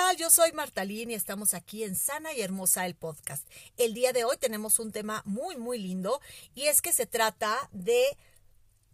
Tal? Yo soy Martalín y estamos aquí en Sana y Hermosa el podcast. El día de hoy tenemos un tema muy, muy lindo y es que se trata de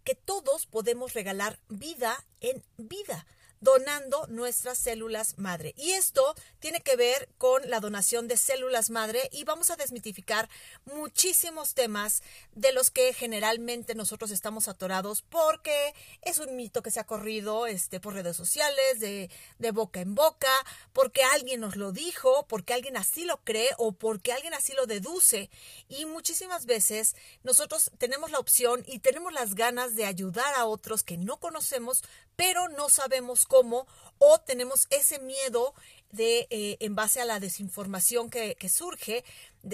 que todos podemos regalar vida en vida donando nuestras células madre. Y esto tiene que ver con la donación de células madre y vamos a desmitificar muchísimos temas de los que generalmente nosotros estamos atorados porque es un mito que se ha corrido este, por redes sociales, de, de boca en boca, porque alguien nos lo dijo, porque alguien así lo cree o porque alguien así lo deduce. Y muchísimas veces nosotros tenemos la opción y tenemos las ganas de ayudar a otros que no conocemos, pero no sabemos cómo o tenemos ese miedo de eh, en base a la desinformación que, surge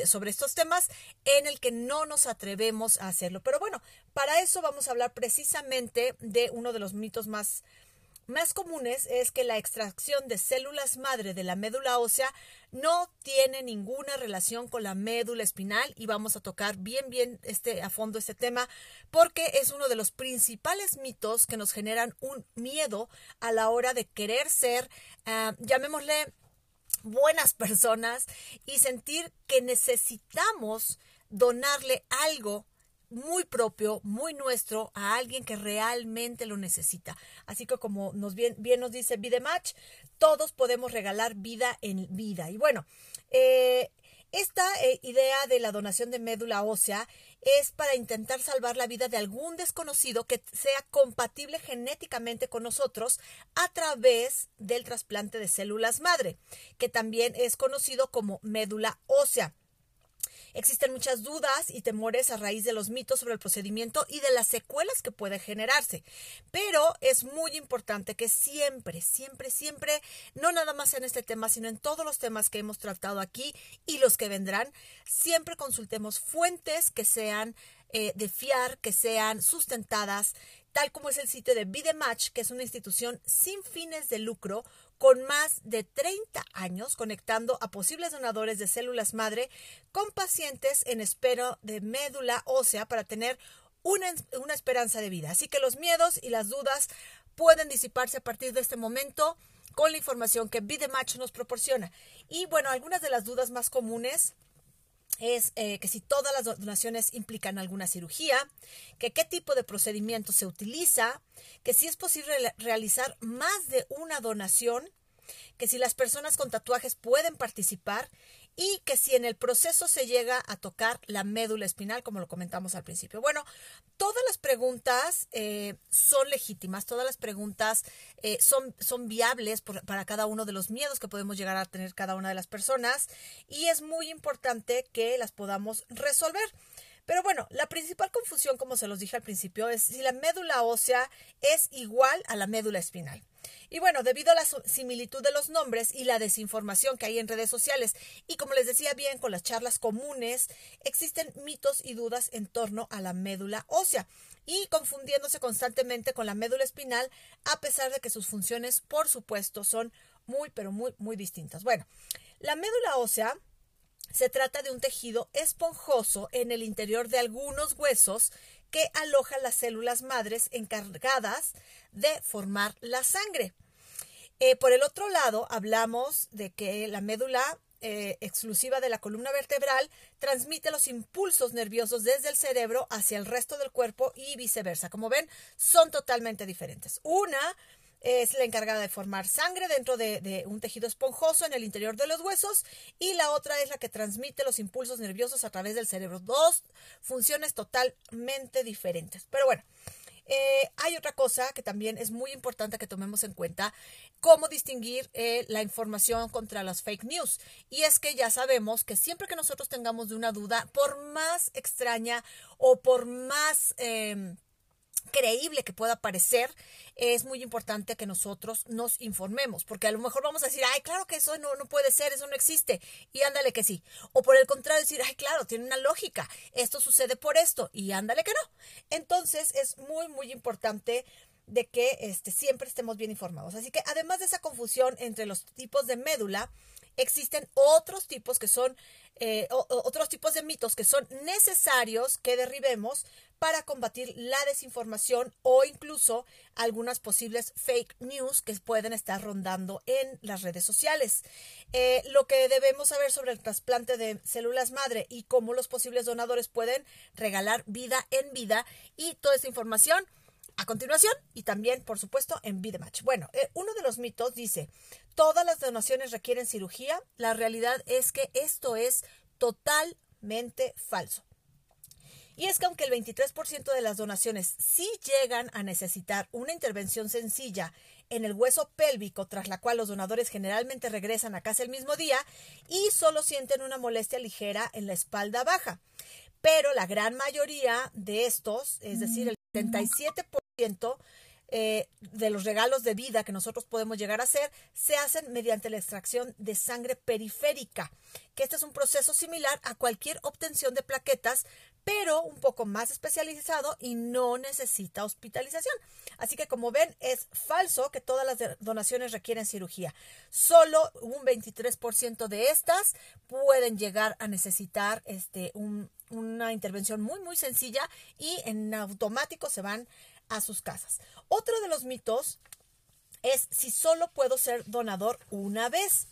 sobre estos temas en el que no nos atrevemos a hacerlo. Pero bueno, para eso vamos a hablar precisamente de uno de los mitos más más comunes es que la extracción de células madre de la médula ósea no tiene ninguna relación con la médula espinal y vamos a tocar bien bien este a fondo este tema porque es uno de los principales mitos que nos generan un miedo a la hora de querer ser ah, llamémosle buenas personas y sentir que necesitamos donarle algo muy propio, muy nuestro a alguien que realmente lo necesita. Así que como nos bien, bien nos dice Videmach, todos podemos regalar vida en vida. Y bueno, eh, esta eh, idea de la donación de médula ósea es para intentar salvar la vida de algún desconocido que sea compatible genéticamente con nosotros a través del trasplante de células madre, que también es conocido como médula ósea. Existen muchas dudas y temores a raíz de los mitos sobre el procedimiento y de las secuelas que puede generarse. Pero es muy importante que siempre, siempre, siempre, no nada más en este tema, sino en todos los temas que hemos tratado aquí y los que vendrán, siempre consultemos fuentes que sean eh, de fiar, que sean sustentadas, tal como es el sitio de Vidematch, que es una institución sin fines de lucro con más de 30 años conectando a posibles donadores de células madre con pacientes en espera de médula ósea para tener una, una esperanza de vida. Así que los miedos y las dudas pueden disiparse a partir de este momento con la información que Vidematch nos proporciona. Y bueno, algunas de las dudas más comunes es eh, que si todas las donaciones implican alguna cirugía, que qué tipo de procedimiento se utiliza, que si es posible realizar más de una donación, que si las personas con tatuajes pueden participar y que si en el proceso se llega a tocar la médula espinal, como lo comentamos al principio. Bueno, todas las preguntas eh, son legítimas, todas las preguntas eh, son, son viables para cada uno de los miedos que podemos llegar a tener cada una de las personas y es muy importante que las podamos resolver. Pero bueno, la principal confusión, como se los dije al principio, es si la médula ósea es igual a la médula espinal. Y bueno, debido a la similitud de los nombres y la desinformación que hay en redes sociales, y como les decía bien con las charlas comunes, existen mitos y dudas en torno a la médula ósea y confundiéndose constantemente con la médula espinal, a pesar de que sus funciones, por supuesto, son muy, pero muy, muy distintas. Bueno, la médula ósea se trata de un tejido esponjoso en el interior de algunos huesos que aloja las células madres encargadas de formar la sangre. Eh, por el otro lado, hablamos de que la médula eh, exclusiva de la columna vertebral transmite los impulsos nerviosos desde el cerebro hacia el resto del cuerpo y viceversa. Como ven, son totalmente diferentes. Una es la encargada de formar sangre dentro de, un tejido esponjoso en el interior de los huesos y la otra es la que transmite los impulsos nerviosos a través del cerebro. Dos funciones totalmente diferentes. Pero bueno, eh, hay otra cosa que también es muy importante que tomemos en cuenta, cómo distinguir eh, la información contra las fake news. Y es que ya sabemos que siempre que nosotros tengamos de una duda, por más extraña o por más... Em, creíble que pueda parecer, es muy importante que nosotros nos informemos, porque a lo mejor vamos a decir, ay, claro que eso no, no puede ser, eso no existe, y ándale que sí. O por el contrario, decir, ay, claro, tiene una lógica, esto sucede por esto, y ándale que no. Entonces, es muy, muy importante de que este, siempre estemos bien informados. Así que además de esa confusión entre los tipos de médula, existen otros tipos que son, eh, otros tipos de mitos que son necesarios que derribemos para combatir la desinformación o incluso algunas posibles fake news que pueden estar rondando en las redes sociales. Eh, lo que debemos saber sobre el trasplante de células madre y cómo los posibles donadores pueden regalar vida en vida y toda esa información a continuación y también, por supuesto, en Vidematch. Bueno, eh, uno de los mitos dice, todas las donaciones requieren cirugía. La realidad es que esto es totalmente falso. Y es que aunque el 23% de las donaciones sí llegan a necesitar una intervención sencilla en el hueso pélvico, tras la cual los donadores generalmente regresan a casa el mismo día y solo sienten una molestia ligera en la espalda baja. Pero la gran mayoría de estos, es decir, el 77% eh, de los regalos de vida que nosotros podemos llegar a hacer se hacen mediante la extracción de sangre periférica, que este es un proceso similar a cualquier obtención de plaquetas, pero un poco más especializado y no necesita hospitalización. Así que como ven, es falso que todas las donaciones requieren cirugía. Solo un 23% de estas pueden llegar a necesitar este, una intervención muy, muy sencilla y en automático se van a sus casas. Otro de los mitos es si solo puedo ser donador una vez.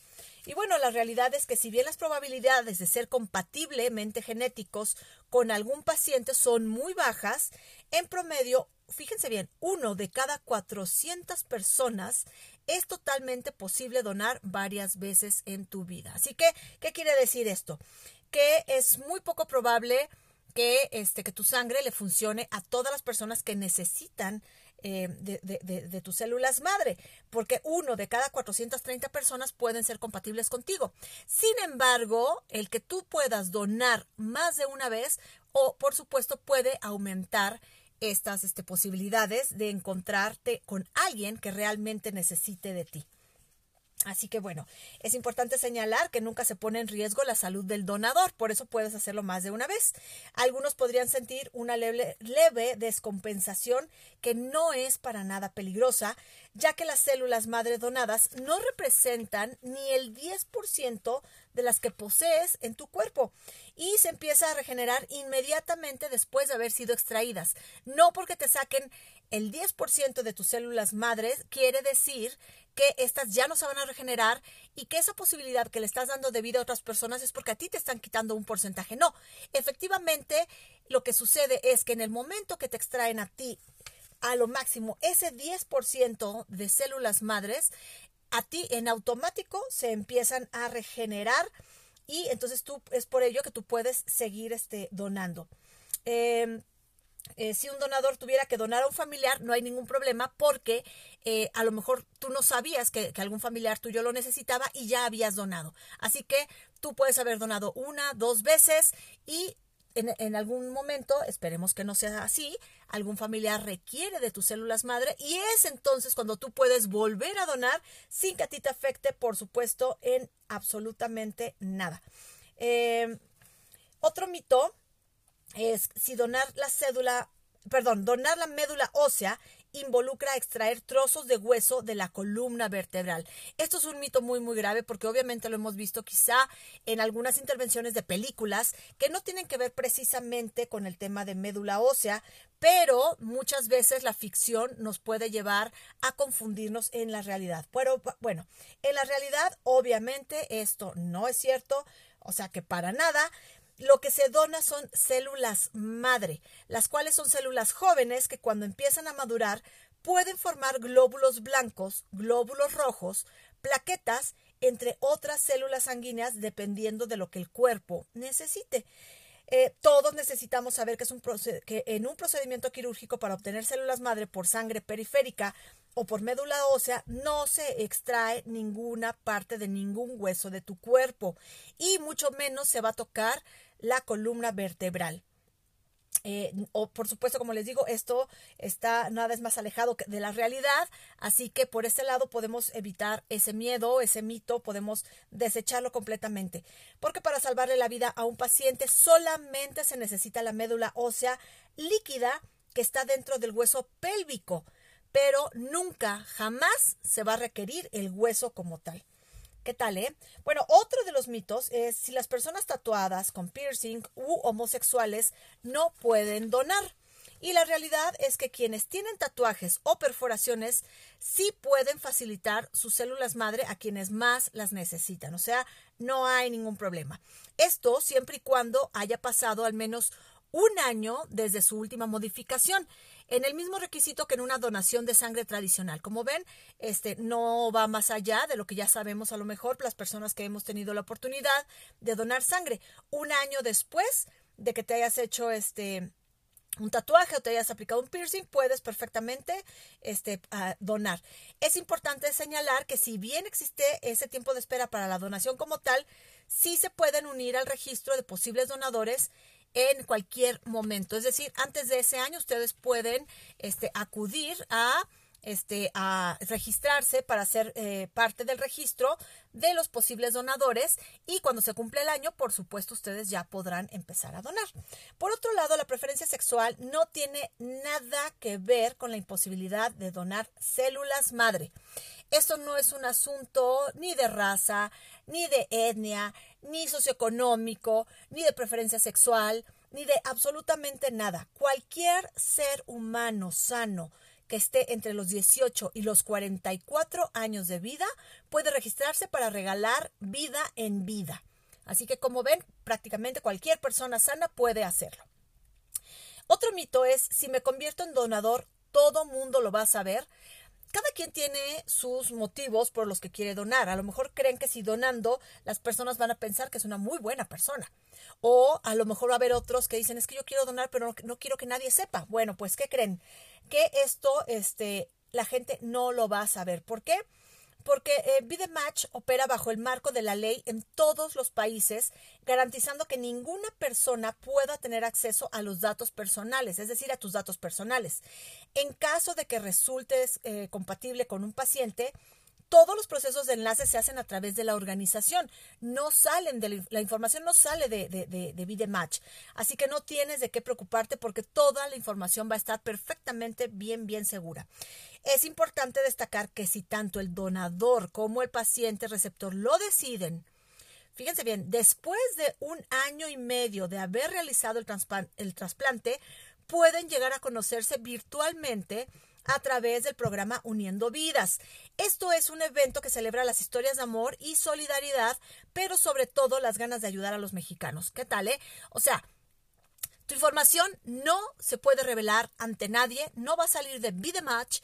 Y bueno, la realidad es que si bien las probabilidades de ser compatiblemente genéticos con algún paciente son muy bajas, en promedio, fíjense bien, uno de cada 400 personas es totalmente posible donar varias veces en tu vida. Así que, ¿qué quiere decir esto? Que es muy poco probable que, este, que tu sangre le funcione a todas las personas que necesitan eh, de, de, tus células madre, porque uno de cada 430 personas pueden ser compatibles contigo. Sin embargo, el que tú puedas donar más de una vez, o por supuesto, puede aumentar estas este, posibilidades de encontrarte con alguien que realmente necesite de ti. Así que bueno, es importante señalar que nunca se pone en riesgo la salud del donador, por eso puedes hacerlo más de una vez. Algunos podrían sentir una leve, descompensación que no es para nada peligrosa, ya que las células madre donadas no representan ni el 10% de las que posees en tu cuerpo y se empieza a regenerar inmediatamente después de haber sido extraídas. No porque te saquen el 10% de tus células madres quiere decir que estas ya no se van a regenerar y que esa posibilidad que le estás dando de vida a otras personas es porque a ti te están quitando un porcentaje. No, efectivamente lo que sucede es que en el momento que te extraen a ti a lo máximo ese 10% de células madres, a ti en automático se empiezan a regenerar y entonces tú es por ello que tú puedes seguir este, donando. Em, eh, si un donador tuviera que donar a un familiar, no hay ningún problema porque eh, a lo mejor tú no sabías que, algún familiar tuyo lo necesitaba y ya habías donado. Así que tú puedes haber donado una, dos veces y en, algún momento, esperemos que no sea así, algún familiar requiere de tus células madre y es entonces cuando tú puedes volver a donar sin que a ti te afecte, por supuesto, en absolutamente nada. Eh, otro mito es si donar la cédula, perdón, donar la médula ósea involucra extraer trozos de hueso de la columna vertebral. Esto es un mito muy muy grave porque obviamente lo hemos visto quizá en algunas intervenciones de películas que no tienen que ver precisamente con el tema de médula ósea, pero muchas veces la ficción nos puede llevar a confundirnos en la realidad. Pero bueno, en la realidad obviamente esto no es cierto, o sea que para nada, lo que se dona son células madre, las cuales son células jóvenes que cuando empiezan a madurar pueden formar glóbulos blancos, glóbulos rojos, plaquetas, entre otras células sanguíneas dependiendo de lo que el cuerpo necesite. Eh, todos necesitamos saber que, es un que en un procedimiento quirúrgico para obtener células madre por sangre periférica o por médula ósea no se extrae ninguna parte de ningún hueso de tu cuerpo y mucho menos se va a tocar la columna vertebral. eh, o por supuesto, como les digo, esto está nada más alejado de la realidad, así que por ese lado podemos evitar ese miedo, ese mito, podemos desecharlo completamente. Porque para salvarle la vida a un paciente solamente se necesita la médula ósea líquida que está dentro del hueso pélvico, pero nunca, jamás se va a requerir el hueso como tal. ¿Qué tal, eh? Bueno, otro de los mitos es si las personas tatuadas con piercing u homosexuales no pueden donar. Y la realidad es que quienes tienen tatuajes o perforaciones sí pueden facilitar sus células madre a quienes más las necesitan. O sea, no hay ningún problema. Esto siempre y cuando haya pasado al menos un año desde su última modificación en el mismo requisito que en una donación de sangre tradicional. Como ven, este no va más allá de lo que ya sabemos a lo mejor las personas que hemos tenido la oportunidad de donar sangre. Un año después de que te hayas hecho este un tatuaje o te hayas aplicado un piercing, puedes perfectamente este, donar. Es importante señalar que si bien existe ese tiempo de espera para la donación como tal, sí se pueden unir al registro de posibles donadores en cualquier momento. Es decir, antes de ese año ustedes pueden este, acudir a este, a registrarse para ser eh, parte del registro de los posibles donadores y cuando se cumple el año, por supuesto, ustedes ya podrán empezar a donar. Por otro lado, la preferencia sexual no tiene nada que ver con la imposibilidad de donar células madre. Esto no es un asunto ni de raza, ni de etnia, ni socioeconómico, ni de preferencia sexual, ni de absolutamente nada. Cualquier ser humano sano que esté entre los 18 y los 44 años de vida puede registrarse para regalar vida en vida. Así que como ven, prácticamente cualquier persona sana puede hacerlo. Otro mito es, si me convierto en donador, todo mundo lo va a saber cada quien tiene sus motivos por los que quiere donar. A lo mejor creen que si donando las personas van a pensar que es una muy buena persona. O a lo mejor va a haber otros que dicen es que yo quiero donar pero no, quiero que nadie sepa. Bueno, pues ¿qué creen? Que esto este, la gente no lo va a saber. ¿Por qué? Porque eh, Match opera bajo el marco de la ley en todos los países, garantizando que ninguna persona pueda tener acceso a los datos personales, es decir, a tus datos personales. En caso de que resultes eh, compatible con un paciente, todos los procesos de enlace se hacen a través de la organización. No salen de la, información, no sale de, de, de, Match. Así que no tienes de qué preocuparte porque toda la información va a estar perfectamente bien, bien segura. Es importante destacar que si tanto el donador como el paciente receptor lo deciden, fíjense bien, después de un año y medio de haber realizado el, el trasplante, pueden llegar a conocerse virtualmente a través del programa Uniendo Vidas. Esto es un evento que celebra las historias de amor y solidaridad, pero sobre todo las ganas de ayudar a los mexicanos. ¿Qué tal, eh? O sea, tu información no se puede revelar ante nadie, no va a salir de Vidematch.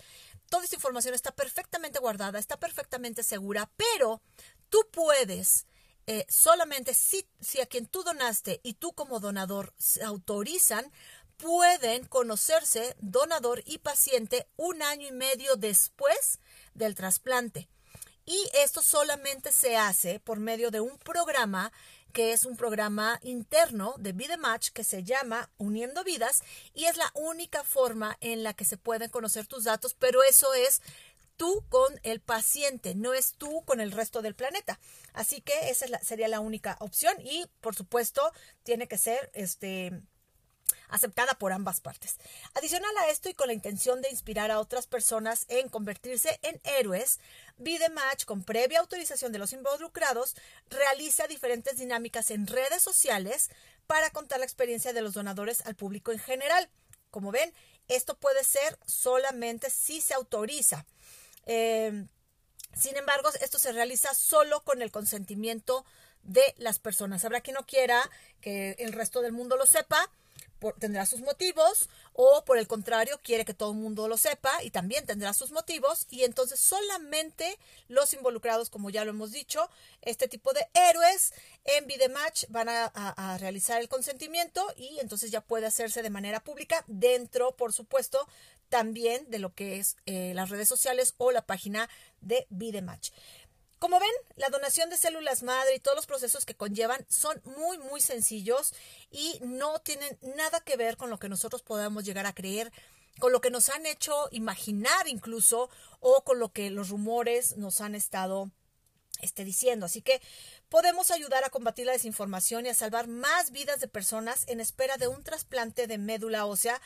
Toda esta información está perfectamente guardada, está perfectamente segura, pero tú puedes eh, solamente si, si a quien tú donaste y tú como donador se autorizan, pueden conocerse donador y paciente un año y medio después del trasplante. Y esto solamente se hace por medio de un programa que es un programa interno de Vidematch que se llama Uniendo Vidas y es la única forma en la que se pueden conocer tus datos, pero eso es tú con el paciente, no es tú con el resto del planeta. Así que esa sería la única opción y por supuesto tiene que ser este aceptada por ambas partes. Adicional a esto y con la intención de inspirar a otras personas en convertirse en héroes, Vidematch, con previa autorización de los involucrados, realiza diferentes dinámicas en redes sociales para contar la experiencia de los donadores al público en general. Como ven, esto puede ser solamente si se autoriza. Eh, sin embargo, esto se realiza solo con el consentimiento de las personas. Habrá quien no quiera que el resto del mundo lo sepa tendrá sus motivos o por el contrario quiere que todo el mundo lo sepa y también tendrá sus motivos y entonces solamente los involucrados, como ya lo hemos dicho, este tipo de héroes en Vidematch van a, realizar el consentimiento y entonces ya puede hacerse de manera pública dentro, por supuesto, también de lo que es eh, las redes sociales o la página de Vidematch. Como ven, la donación de células madre y todos los procesos que conllevan son muy, muy sencillos y no tienen nada que ver con lo que nosotros podamos llegar a creer, con lo que nos han hecho imaginar incluso o con lo que los rumores nos han estado este, diciendo. Así que podemos ayudar a combatir la desinformación y a salvar más vidas de personas en espera de un trasplante de médula ósea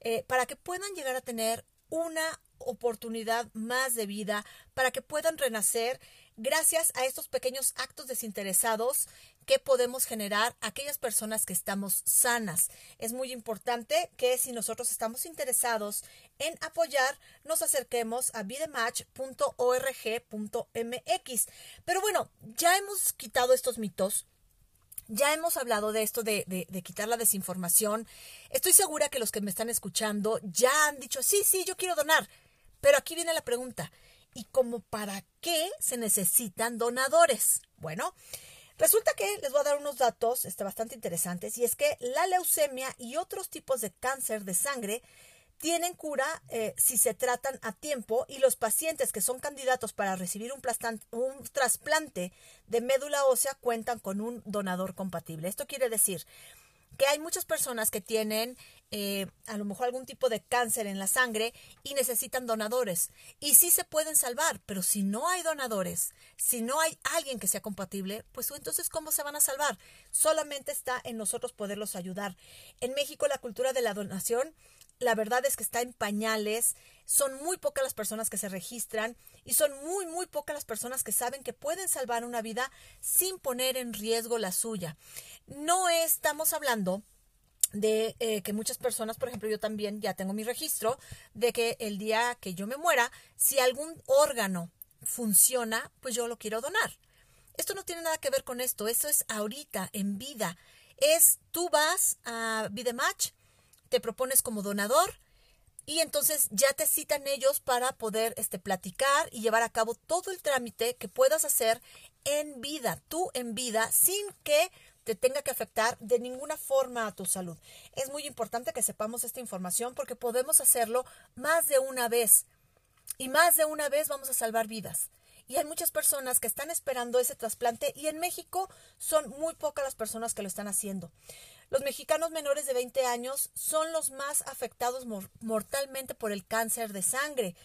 eh, para que puedan llegar a tener una oportunidad más de vida, para que puedan renacer gracias a estos pequeños actos desinteresados que podemos generar aquellas personas que estamos sanas. Es muy importante que si nosotros estamos interesados en apoyar, nos acerquemos a vidematch.org.mx. Pero bueno, ya hemos quitado estos mitos. Ya hemos hablado de esto de, de, de, quitar la desinformación. Estoy segura que los que me están escuchando ya han dicho, sí, sí, yo quiero donar. Pero aquí viene la pregunta y como para qué se necesitan donadores. Bueno, resulta que les voy a dar unos datos este, bastante interesantes y es que la leucemia y otros tipos de cáncer de sangre tienen cura eh, si se tratan a tiempo y los pacientes que son candidatos para recibir un, un trasplante de médula ósea cuentan con un donador compatible. Esto quiere decir que hay muchas personas que tienen eh, a lo mejor algún tipo de cáncer en la sangre y necesitan donadores. Y sí se pueden salvar, pero si no hay donadores, si no hay alguien que sea compatible, pues entonces ¿cómo se van a salvar? Solamente está en nosotros poderlos ayudar. En México la cultura de la donación la verdad es que está en pañales, son muy pocas las personas que se registran y son muy, muy pocas las personas que saben que pueden salvar una vida sin poner en riesgo la suya. No estamos hablando de eh, que muchas personas, por ejemplo, yo también ya tengo mi registro de que el día que yo me muera, si algún órgano funciona, pues yo lo quiero donar. Esto no tiene nada que ver con esto, eso es ahorita, en vida. Es tú vas a Vidematch, te propones como donador y entonces ya te citan ellos para poder este, platicar y llevar a cabo todo el trámite que puedas hacer en vida, tú en vida, sin que te tenga que afectar de ninguna forma a tu salud. Es muy importante que sepamos esta información porque podemos hacerlo más de una vez y más de una vez vamos a salvar vidas. Y hay muchas personas que están esperando ese trasplante y en México son muy pocas las personas que lo están haciendo. Los mexicanos menores de 20 años son los más afectados mortalmente por el cáncer de sangre.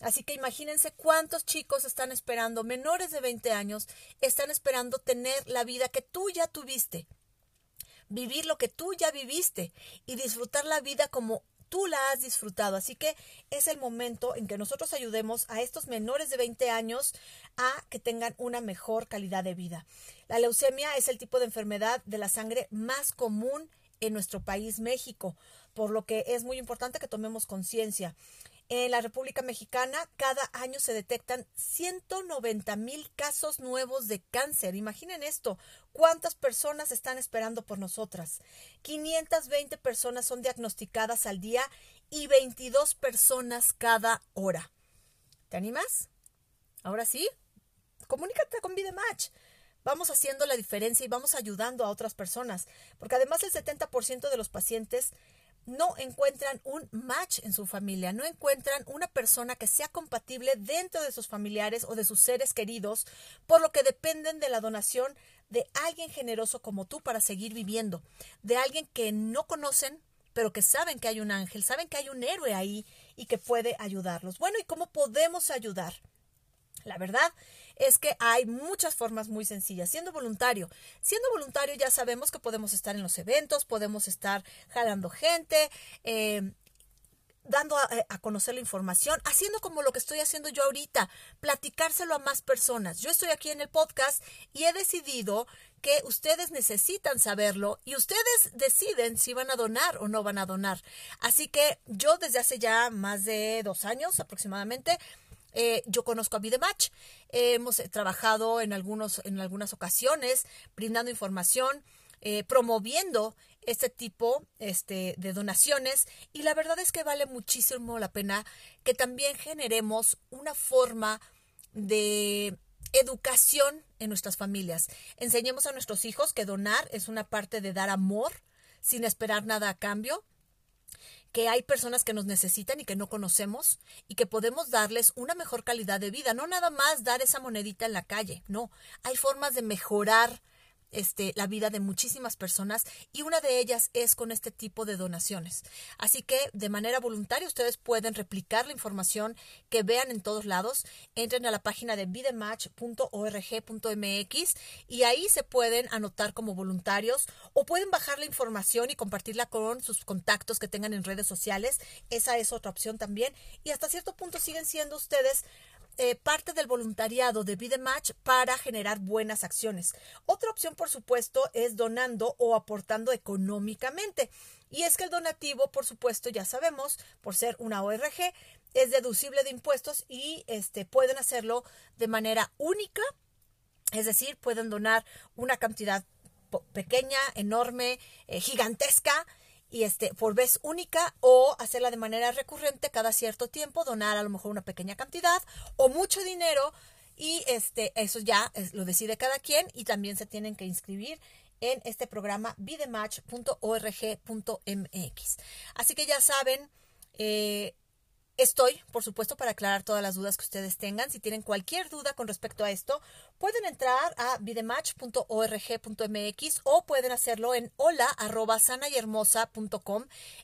Así que imagínense cuántos chicos están esperando, menores de 20 años, están esperando tener la vida que tú ya tuviste, vivir lo que tú ya viviste y disfrutar la vida como tú la has disfrutado. Así que es el momento en que nosotros ayudemos a estos menores de 20 años a que tengan una mejor calidad de vida. La leucemia es el tipo de enfermedad de la sangre más común en nuestro país, México, por lo que es muy importante que tomemos conciencia. En la República Mexicana cada año se detectan 190 mil casos nuevos de cáncer. Imaginen esto, cuántas personas están esperando por nosotras. 520 personas son diagnosticadas al día y 22 personas cada hora. ¿Te animas? Ahora sí, comunícate con Vidematch. Vamos haciendo la diferencia y vamos ayudando a otras personas, porque además el 70% de los pacientes no encuentran un match en su familia, no encuentran una persona que sea compatible dentro de sus familiares o de sus seres queridos, por lo que dependen de la donación de alguien generoso como tú para seguir viviendo, de alguien que no conocen, pero que saben que hay un ángel, saben que hay un héroe ahí y que puede ayudarlos. Bueno, ¿y cómo podemos ayudar? La verdad es que hay muchas formas muy sencillas. Siendo voluntario, siendo voluntario ya sabemos que podemos estar en los eventos, podemos estar jalando gente, eh, dando a, a, conocer la información, haciendo como lo que estoy haciendo yo ahorita, platicárselo a más personas. Yo estoy aquí en el podcast y he decidido que ustedes necesitan saberlo y ustedes deciden si van a donar o no van a donar. Así que yo desde hace ya más de dos años aproximadamente eh, yo conozco a Vidematch, eh, hemos trabajado en, algunos, en algunas ocasiones brindando información, eh, promoviendo este tipo este, de donaciones. Y la verdad es que vale muchísimo la pena que también generemos una forma de educación en nuestras familias. Enseñemos a nuestros hijos que donar es una parte de dar amor sin esperar nada a cambio que hay personas que nos necesitan y que no conocemos y que podemos darles una mejor calidad de vida, no nada más dar esa monedita en la calle, no, hay formas de mejorar este, la vida de muchísimas personas y una de ellas es con este tipo de donaciones. Así que de manera voluntaria ustedes pueden replicar la información que vean en todos lados. Entren a la página de bidematch.org.mx y ahí se pueden anotar como voluntarios o pueden bajar la información y compartirla con sus contactos que tengan en redes sociales. Esa es otra opción también. Y hasta cierto punto siguen siendo ustedes eh, parte del voluntariado de Match para generar buenas acciones. Otra opción, por supuesto, es donando o aportando económicamente. Y es que el donativo, por supuesto, ya sabemos, por ser una ORG, es deducible de impuestos y este, pueden hacerlo de manera única, es decir, pueden donar una cantidad pequeña, enorme, eh, gigantesca, y este por vez única o hacerla de manera recurrente cada cierto tiempo, donar a lo mejor una pequeña cantidad o mucho dinero y este eso ya lo decide cada quien y también se tienen que inscribir en este programa bidematch.org.mx. Así que ya saben, eh, Estoy, por supuesto, para aclarar todas las dudas que ustedes tengan. Si tienen cualquier duda con respecto a esto, pueden entrar a vidematch.org.mx o pueden hacerlo en hola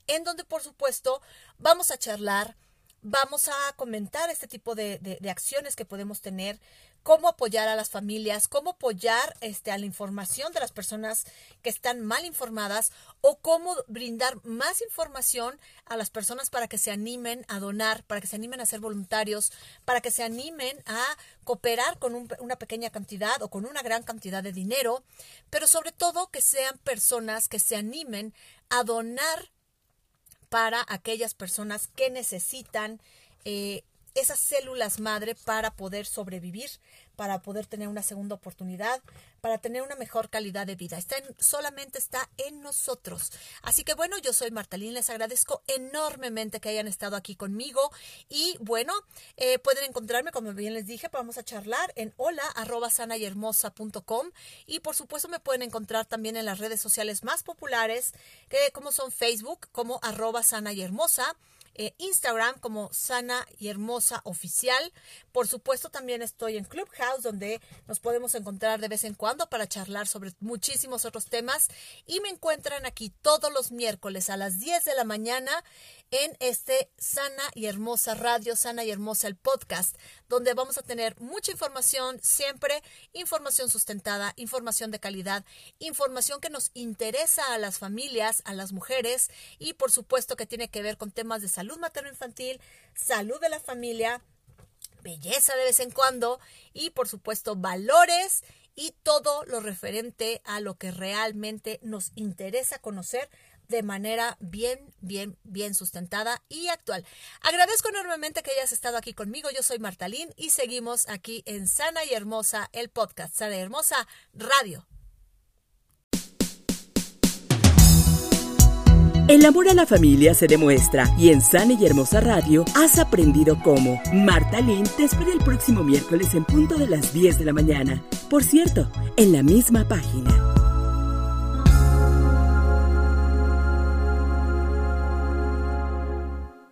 en donde, por supuesto, vamos a charlar, vamos a comentar este tipo de, de acciones que podemos tener cómo apoyar a las familias, cómo apoyar este, a la información de las personas que están mal informadas o cómo brindar más información a las personas para que se animen a donar, para que se animen a ser voluntarios, para que se animen a cooperar con una pequeña cantidad o con una gran cantidad de dinero, pero sobre todo que sean personas que se animen a donar para aquellas personas que necesitan eh, esas células madre para poder sobrevivir, para poder tener una segunda oportunidad, para tener una mejor calidad de vida. Está solamente está en nosotros. Así que bueno, yo soy Martalín, les agradezco enormemente que hayan estado aquí conmigo y bueno, eh, pueden encontrarme, como bien les dije, vamos a charlar en hola arroba sana y hermosa.com y por supuesto me pueden encontrar también en las redes sociales más populares, que como son Facebook, como arroba sana y hermosa, eh, Instagram como Sana y Hermosa Oficial. Por supuesto, también estoy en Clubhouse, donde nos podemos encontrar de vez en cuando para charlar sobre muchísimos otros temas. Y me encuentran aquí todos los miércoles a las 10 de la mañana en este Sana y Hermosa Radio, Sana y Hermosa el podcast, donde vamos a tener mucha información, siempre información sustentada, información de calidad, información que nos interesa a las familias, a las mujeres y por supuesto que tiene que ver con temas de salud materno-infantil, salud de la familia, belleza de vez en cuando y por supuesto valores y todo lo referente a lo que realmente nos interesa conocer de manera bien, bien, bien sustentada y actual. Agradezco enormemente que hayas estado aquí conmigo. Yo soy Martalín y seguimos aquí en Sana y Hermosa, el podcast. Sana y Hermosa Radio. El amor a la familia se demuestra y en Sana y Hermosa Radio has aprendido cómo. Marta Lynn te espera el próximo miércoles en punto de las 10 de la mañana. Por cierto, en la misma página.